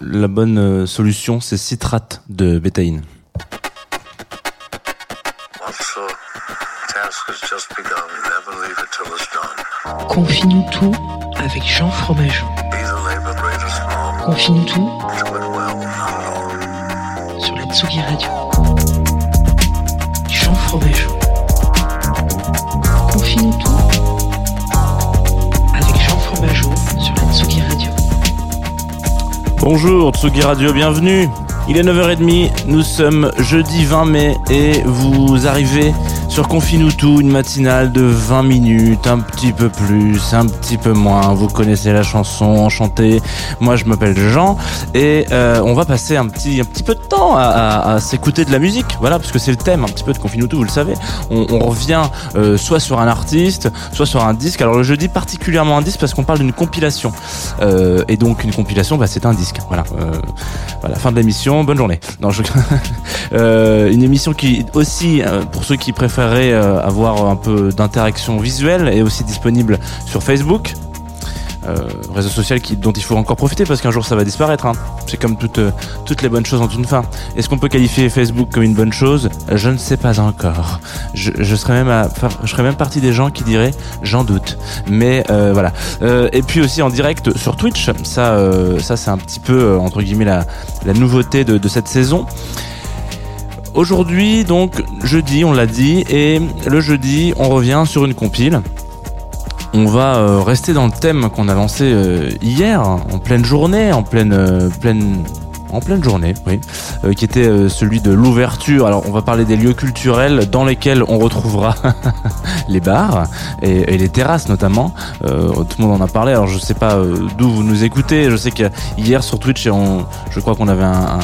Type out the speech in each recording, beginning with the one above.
la bonne euh, solution c'est citrate de bétaïne. Confie-nous tout avec Jean Fromageau. Confie-nous tout sur la Tsugi Radio. Jean Fromageau. Bonjour Tsugi Radio, bienvenue. Il est 9h30, nous sommes jeudi 20 mai et vous arrivez sur Confine-nous tout, une matinale de 20 minutes, un petit peu plus, un petit peu moins. Vous connaissez la chanson, enchantée. Moi je m'appelle Jean et euh, on va passer un petit, un petit peu de temps à, s'écouter de la musique. Voilà, parce que c'est le thème un petit peu de Confine-nous tout, vous le savez. On, revient euh, soit sur un artiste, soit sur un disque. Alors le jeudi particulièrement un disque parce qu'on parle d'une compilation. Euh, et donc une compilation, bah, c'est un disque. Voilà. Voilà, fin de l'émission. Bonne journée. Non, une émission qui aussi, pour ceux qui préféreraient euh, avoir un peu d'interaction visuelle, est aussi disponible sur Facebook. Euh, réseau social dont il faut encore profiter parce qu'un jour ça va disparaître. hein. C'est comme toutes, euh, toutes les bonnes choses ont une fin. Est-ce qu'on peut qualifier Facebook comme une bonne chose? Je ne sais pas encore. Je, serais même à, je serais même partie des gens qui diraient j'en doute. Mais voilà. Et puis aussi en direct sur Twitch. Ça, ça c'est un petit peu entre guillemets la, la nouveauté de cette saison. Aujourd'hui, donc jeudi, on l'a dit, et le jeudi, on revient sur une compile. On va euh, rester dans le thème qu'on a lancé euh, hier, en pleine journée, en pleine, euh, pleine, en pleine journée, oui, qui était celui de l'ouverture. Alors, on va parler des lieux culturels dans lesquels on retrouvera les bars et, les terrasses notamment. Tout le monde en a parlé. Alors, je sais pas d'où vous nous écoutez. Je sais que hier sur Twitch, je crois qu'on avait un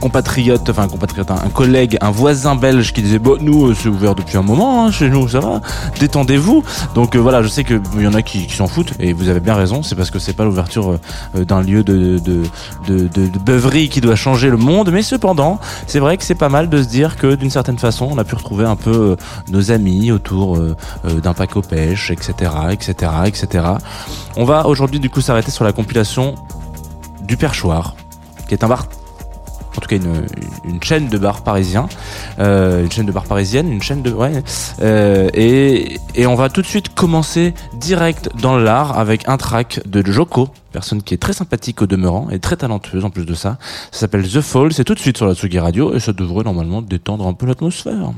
compatriote, enfin un compatriote, un, collègue, un voisin belge qui disait bon nous euh, c'est ouvert depuis un moment hein, chez nous ça va, détendez-vous. Donc euh, voilà, je sais que il y en a qui, qui s'en foutent et vous avez bien raison, c'est parce que c'est pas l'ouverture euh, d'un lieu de de, de, de de beuverie qui doit changer le monde, mais cependant c'est vrai que c'est pas mal de se dire que d'une certaine façon on a pu retrouver un peu nos amis autour d'un pack aux pêches, etc., etc., etc. On va aujourd'hui du coup s'arrêter sur la compilation du Perchoir, qui est un bar en tout cas une, chaîne de bars parisiens, euh, une chaîne de bars parisienne, une chaîne de ouais, euh, et, on va tout de suite commencer direct dans l'art avec un track de Joko, personne qui est très sympathique au demeurant et très talentueuse en plus de ça. Ça s'appelle The Fall, c'est tout de suite sur la Tsugi Radio et ça devrait normalement détendre un peu l'atmosphère.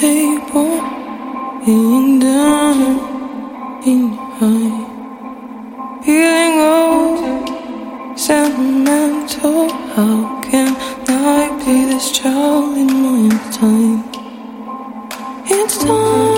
Table, being down in eye. Feeling old, sentimental. How can I be this child in my time? It's time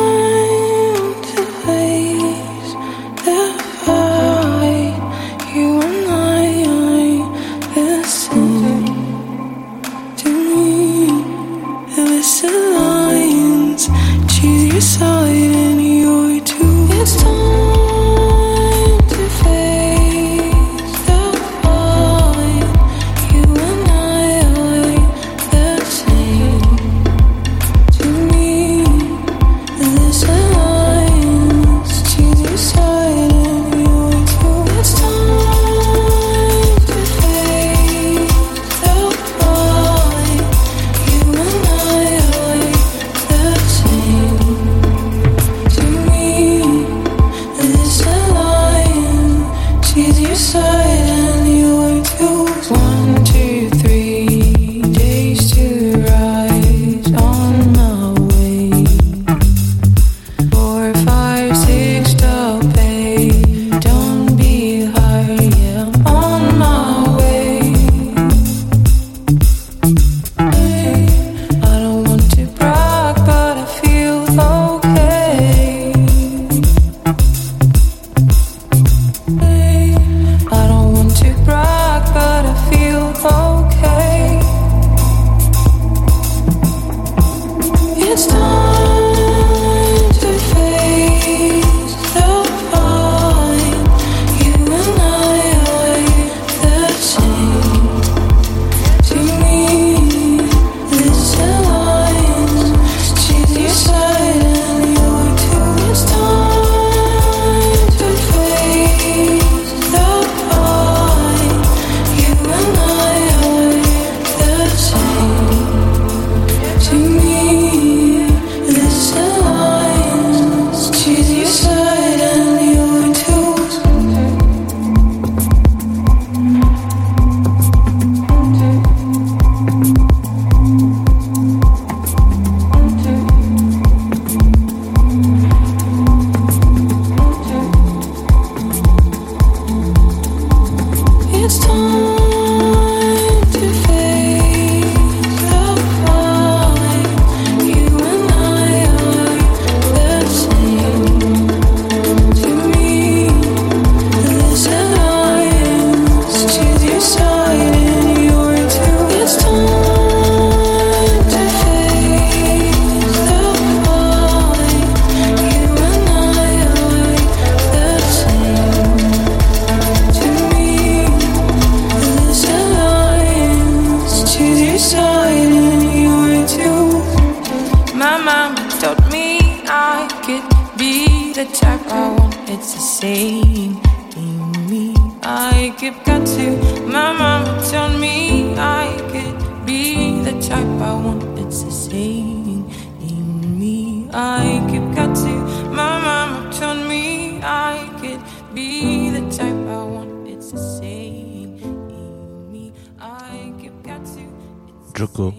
Joko.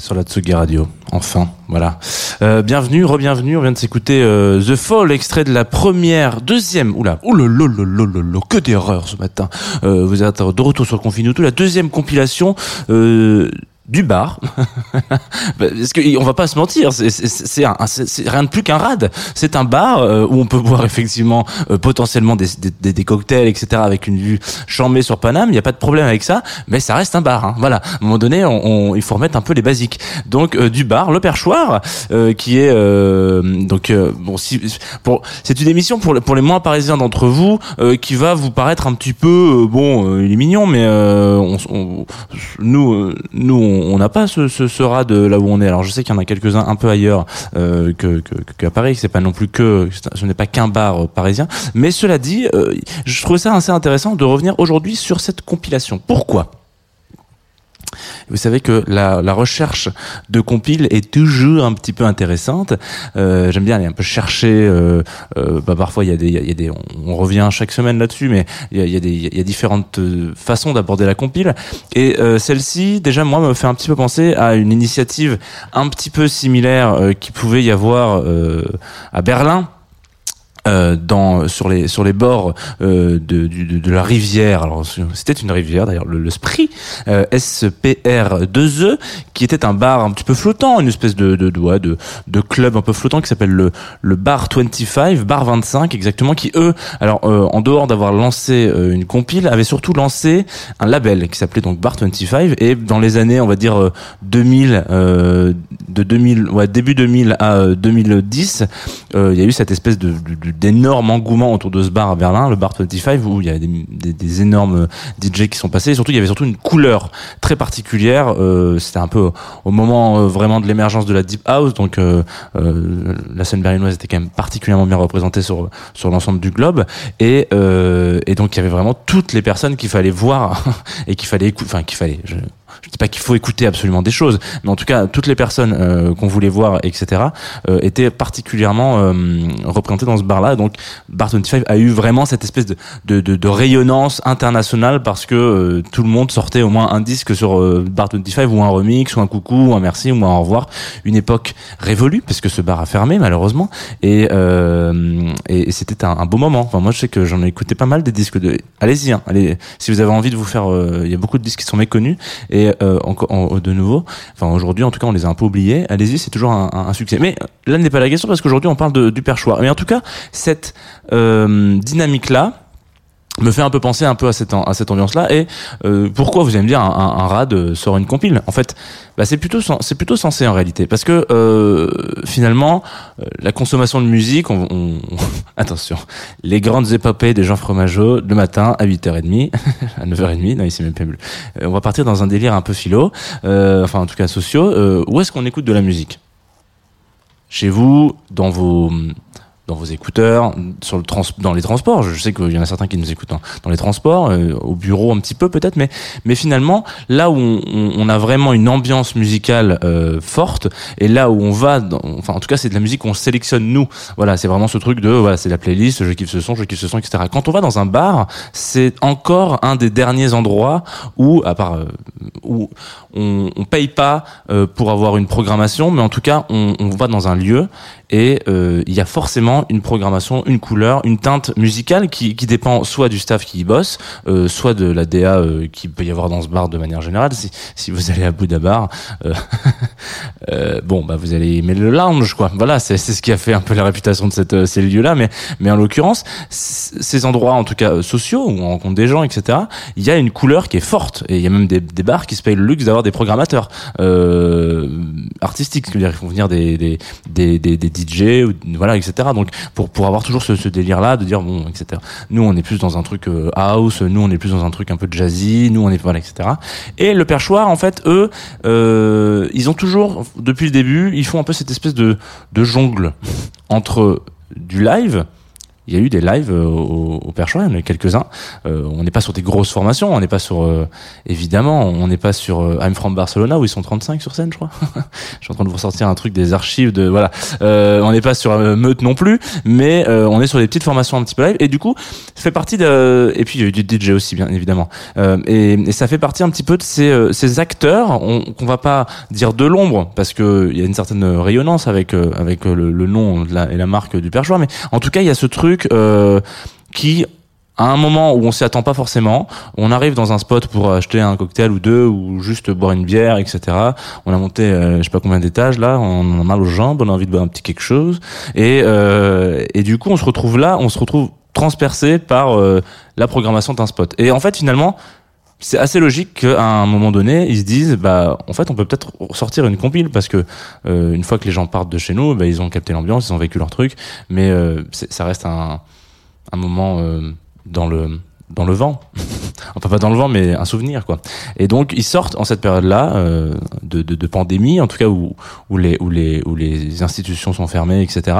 sur la Tsugi Radio. Enfin, voilà. Euh, bienvenue, re-bienvenue. On vient de s'écouter euh, The Fall, extrait de la première, deuxième. Oula, oulolololololo, que d'erreurs ce matin. Euh, vous êtes de retour sur Confinuto, la deuxième compilation. Du bar, parce que on va pas se mentir, c'est- rien de plus qu'un rad. C'est un bar euh, où on peut boire effectivement euh, potentiellement des, des, des- cocktails, etc. avec une vue chambée sur Paname. Il n'y a pas de problème avec ça, mais ça reste un bar. hein. Voilà, à un moment donné, on, on- il faut remettre un peu les basiques. Donc euh, du bar, le perchoir, euh, qui est euh, donc euh, bon, si, pour c'est une émission pour les- pour les moins parisiens d'entre vous euh, qui va vous paraître un petit peu euh, bon, euh, il est mignon, mais euh, on, on- nous euh, nous on on n'a pas ce, ce, ce de là où on est. Alors je sais qu'il y en a quelques-uns un peu ailleurs euh, que, qu'à Paris, c'est pas non plus que ce n'est pas qu'un bar euh, parisien. Mais cela dit, euh, je trouve ça assez intéressant de revenir aujourd'hui sur cette compilation. Pourquoi? Vous savez que la, la recherche de compile est toujours un petit peu intéressante. Euh, J'aime bien aller un peu chercher. Euh, euh, bah parfois, il y a des, il y a des, on, revient chaque semaine là-dessus, mais il y a, il y a des, il y a différentes euh, façons d'aborder la compile. Et euh, celle-ci, déjà, moi, me fait un petit peu penser à une initiative un petit peu similaire qui pouvait y avoir à Berlin. Euh, dans sur les sur les bords euh, de, de, de la rivière. Alors c'était une rivière d'ailleurs le, le Spree euh, SPR 2E qui était un bar un petit peu flottant une espèce de de, de, de, de club un peu flottant qui s'appelle le le bar 25 bar 25 exactement qui eux alors euh, en dehors d'avoir lancé euh, une compile avaient surtout lancé un label qui s'appelait donc bar 25 et dans les années on va dire euh, 2000 euh, de 2000 ouais début 2000 à euh, 2010 euh, il y a eu cette espèce de, de- d'énorme engouement autour de ce bar à Berlin, le bar 25, où il y a des, des, des énormes DJ qui sont passés. Et surtout, il y avait surtout une couleur très particulière. Euh, C'était un peu au moment euh, vraiment de l'émergence de la deep house, donc euh, euh, la scène berlinoise était quand même particulièrement bien représentée sur sur l'ensemble du globe. Et euh, et donc il y avait vraiment toutes les personnes qu'il fallait voir et qu'il fallait écouter, enfin qu'il fallait. Je, je dis pas qu'il faut écouter absolument des choses, mais en tout cas toutes les personnes euh, qu'on voulait voir, etc., euh, étaient particulièrement euh, représentées dans ce bar-là. Donc Bar 25 a eu vraiment cette espèce de, de, de, de rayonnance internationale parce que euh, tout le monde sortait au moins un disque sur euh, Bar 25 ou un remix ou un coucou ou un merci ou un au revoir. Une époque révolue parce que ce bar a fermé malheureusement et, euh, et, et c'était un, beau moment. Enfin moi je sais que j'en ai écouté pas mal des disques de. Allez-y, hein, allez si vous avez envie de vous faire, il y a beaucoup de disques qui sont méconnus et euh, en- de nouveau, enfin aujourd'hui en tout cas on les a un peu oubliés. Allez-y, c'est toujours un, un- succès. Mais euh, là n'est pas la question parce qu'aujourd'hui on parle de, du perchoir. Mais en tout cas cette euh, dynamique là me fait un peu penser un peu à cette, à cette ambiance-là. Et euh, pourquoi vous allez me dire un, un, un rad euh, sort une compile? En fait, bah, c'est plutôt c'est plutôt censé en réalité, parce que euh, finalement, euh, la consommation de musique, on, on- attention, les grandes épopées des gens fromageaux le matin à 8h30, à 9h30, non, ici même pas. Euh, on va partir dans un délire un peu philo, enfin en tout cas sociaux. Où est-ce qu'on écoute de la musique? Chez vous, dans vos dans vos écouteurs, sur le trans dans les transports. Je sais qu'il y en a certains qui nous écoutent dans, dans les transports, euh, au bureau un petit peu peut-être, mais mais finalement là où on- on a vraiment une ambiance musicale euh, forte et là où on va, dans- enfin en tout cas c'est de la musique qu'on sélectionne nous. Voilà, c'est vraiment ce truc de voilà c'est la playlist, je kiffe ce son, je kiffe ce son, etc. Quand on va dans un bar, c'est encore un des derniers endroits où à part euh, où on, on paye pas euh, pour avoir une programmation, mais en tout cas on, va dans un lieu et euh, il y a forcément une programmation, une couleur, une teinte musicale qui, qui dépend soit du staff qui y bosse, euh, soit de la DA qui peut y avoir dans ce bar de manière générale. Si, vous allez à Bouddha bon bah vous allez aimer le lounge quoi. Voilà, c'est ce qui a fait un peu la réputation de cette, ces lieux-là, mais mais en l'occurrence ces endroits en tout cas sociaux où on rencontre des gens, etc. Il y a une couleur qui est forte et il y a même des, des bars qui se payent le luxe d'avoir des programmateurs euh, artistiques, c'est-à-dire ils font venir des des des, des, des DJ ou voilà etc. Donc pour pour avoir toujours ce, ce délire là de dire bon etc. Nous on est plus dans un truc euh, house, nous on est plus dans un truc un peu jazzy, nous on est voilà etc. Et le perchoir en fait eux euh, ils ont toujours depuis le début ils font un peu cette espèce de de jongle entre du live il y a eu des lives euh, au, au Perchoir, il y en a eu quelques-uns. Euh, on n'est pas sur des grosses formations, on n'est pas sur, euh, évidemment, on n'est pas sur euh, I'm from Barcelona où ils sont 35 sur scène, je crois. je suis en train de vous ressortir un truc des archives de, voilà. On n'est pas sur Meute non plus, mais on est sur des petites formations un petit peu live. Et du coup, ça fait partie de, et puis il y a eu du DJ aussi, bien évidemment. Et, ça fait partie un petit peu de ces, acteurs, on- qu'on va pas dire de l'ombre, parce que il y a une certaine rayonnance avec, avec le, nom et la marque du Perchoir, mais en tout cas, il y a ce truc euh, qui à un moment où on s'y attend pas forcément, on arrive dans un spot pour acheter un cocktail ou deux ou juste boire une bière, etc. On a monté, euh, je sais pas combien d'étages là, on a mal aux jambes, on a envie de boire un petit quelque chose, et euh, et du coup on se retrouve là, on se retrouve transpercé par euh, la programmation d'un spot. Et en fait finalement c'est assez logique qu'à un moment donné, ils se disent, bah, en fait, on peut peut-être sortir une compile parce que euh, une fois que les gens partent de chez nous, bah, ils ont capté l'ambiance, ils ont vécu leur truc, mais euh, ça reste un, un moment euh, dans le dans le vent, enfin pas dans le vent, mais un souvenir quoi. Et donc ils sortent en cette période-là euh, de, de, de pandémie, en tout cas où où les où les où les institutions sont fermées, etc.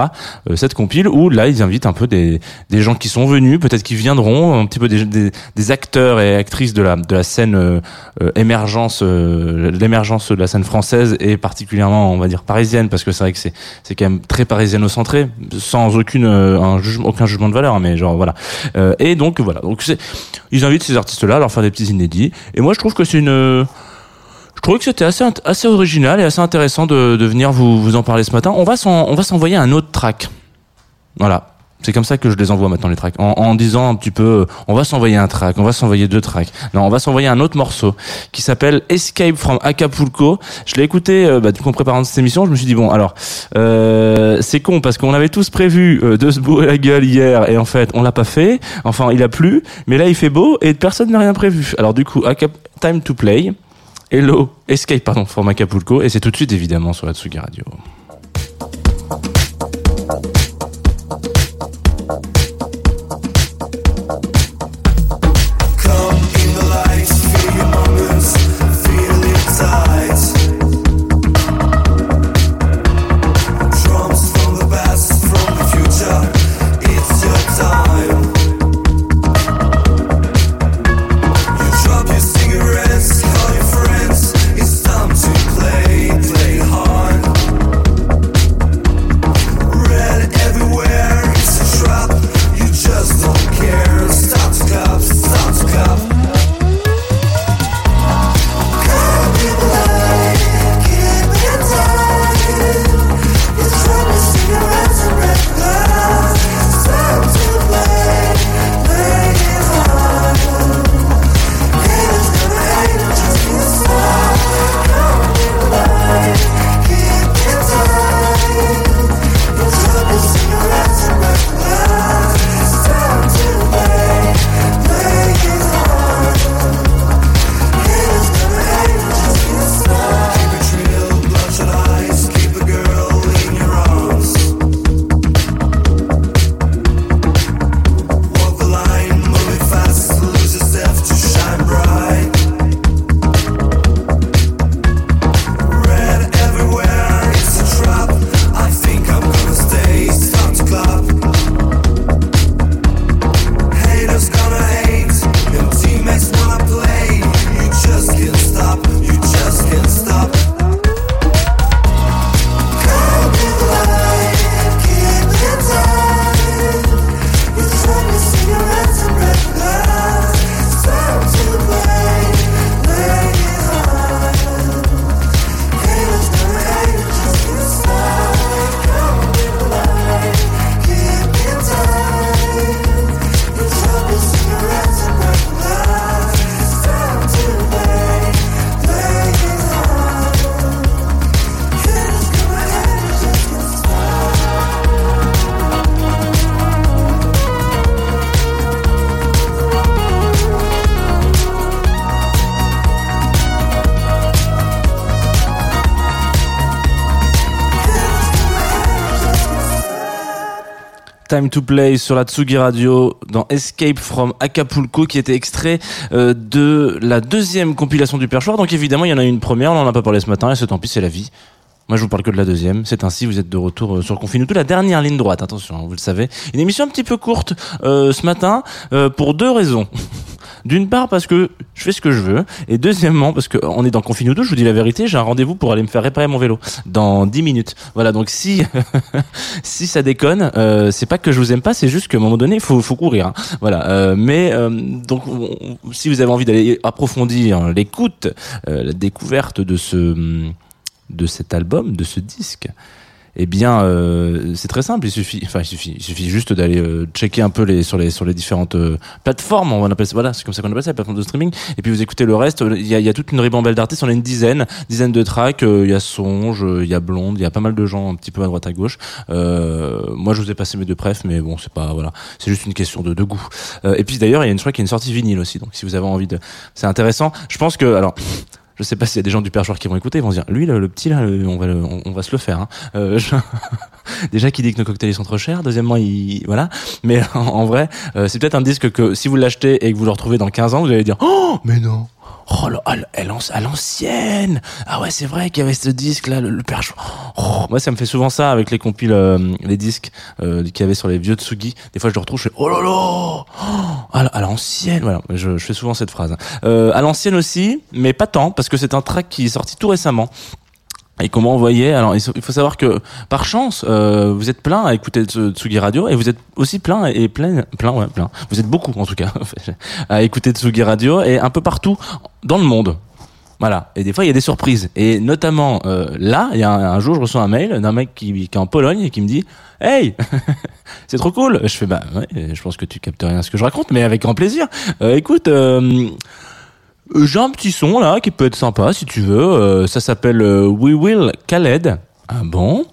euh, cette compile où là ils invitent un peu des des gens qui sont venus, peut-être qui viendront, un petit peu des, des, acteurs et actrices de la de la scène euh, euh, émergence, euh, l'émergence de la scène française et particulièrement on va dire parisienne parce que c'est vrai que c'est c'est quand même très parisiano-centré, sans aucune euh, un aucun jugement de valeur, hein, mais genre voilà. Et donc voilà, donc c'est ils invitent ces artistes-là à leur faire des petits inédits. Et moi je trouve que c'est une je trouvais que c'était assez, assez original et assez intéressant de, venir vous, vous en parler ce matin. On va s'envoyer un autre track. Voilà. C'est comme ça que je les envoie maintenant les tracks. En, disant un petit peu, euh, on va s'envoyer un track, on va s'envoyer deux tracks. Non, on va s'envoyer un autre morceau qui s'appelle Escape from Acapulco. Je l'ai écouté, euh, bah, du coup, en préparant cette émission, je me suis dit bon, alors euh, c'est con parce qu'on avait tous prévu euh, de se bourrer la gueule hier et en fait on l'a pas fait. Enfin, il a plu, mais là il fait beau et personne n'a rien prévu. Alors du coup, Acap- time to play. Hello, Escape pardon from Acapulco et c'est tout de suite évidemment sur la Tsugi Radio. Time to Play sur la Tsugi Radio dans Escape from Acapulco qui était extrait euh, de la deuxième compilation du Perchoir. Donc évidemment, il y en a une première, on en a pas parlé ce matin et c'est tant pis, c'est la vie. Moi, je vous parle que de la deuxième. C'est ainsi, vous êtes de retour euh, sur Confine tout, la dernière ligne droite. Attention, hein, vous le savez. Une émission un petit peu courte euh, ce matin pour deux raisons. D'une part parce que je fais ce que je veux, et deuxièmement parce que on est dans Confine tout. Je vous dis la vérité, j'ai un rendez-vous pour aller me faire réparer mon vélo dans 10 minutes. Voilà, donc si si ça déconne, euh, c'est pas que je vous aime pas, c'est juste qu'à un moment donné, il faut faut courir. hein. Voilà, euh, mais euh, donc on- on- si vous avez envie d'aller approfondir l'écoute, la découverte de ce de cet album, de ce disque, eh bien, euh, c'est très simple. Il suffit, enfin, il suffit, il suffit juste d'aller euh, checker un peu les sur les sur les différentes euh, plateformes. On appelle ça, voilà, c'est comme ça qu'on appelle ça, les plateformes de streaming. Et puis vous écoutez le reste. Il y a, il y a toute une ribambelle d'artistes. On a une dizaine, dizaine de tracks. Euh, Il y a Songe, euh, il y a Blonde, il y a pas mal de gens un petit peu à droite à gauche. Euh, moi, je vous ai passé mes deux prefs, mais bon, c'est pas voilà, c'est juste une question de, de goût. Et puis d'ailleurs, il y a une, je crois qu'il y a une sortie vinyle aussi. Donc si vous avez envie de, c'est intéressant. Je pense que alors. Je sais pas s'il y a des gens du perchoir qui vont écouter, ils vont dire, lui, le, petit, là, on va, on, va se le faire. Hein. Euh, Déjà, qui dit que nos cocktails ils sont trop chers. Deuxièmement, il, voilà. Mais en, en vrai, euh, c'est peut-être un disque que si vous l'achetez et que vous le retrouvez dans 15 ans, vous allez dire, oh, mais non. Oh, là, à l- à l'anci- à l'ancienne. Ah ouais, c'est vrai qu'il y avait ce disque là, le, le perchoir. Oh, moi, ça me fait souvent ça avec les compiles, euh, les disques euh, qu'il y avait sur les vieux Tsugi. Des fois, je le retrouve, je fais, oh là là. Oh, à l'ancienne. Voilà, je, je fais souvent cette phrase. Euh, à l'ancienne aussi, mais pas tant, parce que c'est un track qui est sorti tout récemment. Et comment on voyait Alors, il faut- savoir que par chance, euh, vous êtes plein à écouter Tsu- Tsugi Radio et vous êtes aussi plein et plein, plein, ouais, plein. Vous êtes beaucoup en tout cas à écouter Tsugi Radio et un peu partout dans le monde. Voilà. Et des fois, il y a des surprises. Et notamment euh, là, il y a un, jour, je reçois un mail d'un mec qui, qui est en Pologne et qui me dit Hey, c'est trop cool. Je fais bah ouais, je pense que tu captes rien à ce que je raconte, mais avec grand plaisir. Euh, écoute. Euh, j'ai un petit son là qui peut être sympa si tu veux. Euh, ça s'appelle euh, We Will Khaled. Ah bon?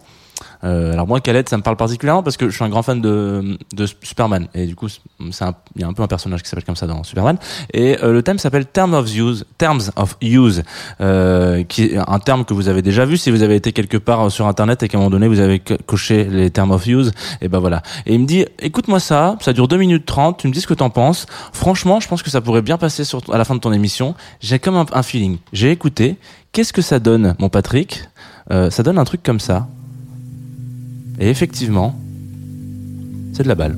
Euh, alors moi Khaled ça me parle particulièrement parce que je suis un grand fan de, Superman. Et du coup il y a un peu un personnage qui s'appelle comme ça dans Superman. Et euh, le thème s'appelle Terms of Use Terms of Use euh, qui est un terme que vous avez déjà vu. Si vous avez été quelque part sur internet et qu'à un moment donné vous avez co- coché les Terms of Use et ben voilà. Et il me dit écoute-moi ça ça dure 2 minutes 30 tu me dis ce que t'en penses. Franchement je pense que ça pourrait bien passer à la fin de ton émission. J'ai comme un, feeling. J'ai écouté. Qu'est-ce que ça donne mon Patrick? Ça donne un truc comme ça et effectivement, c'est de la balle.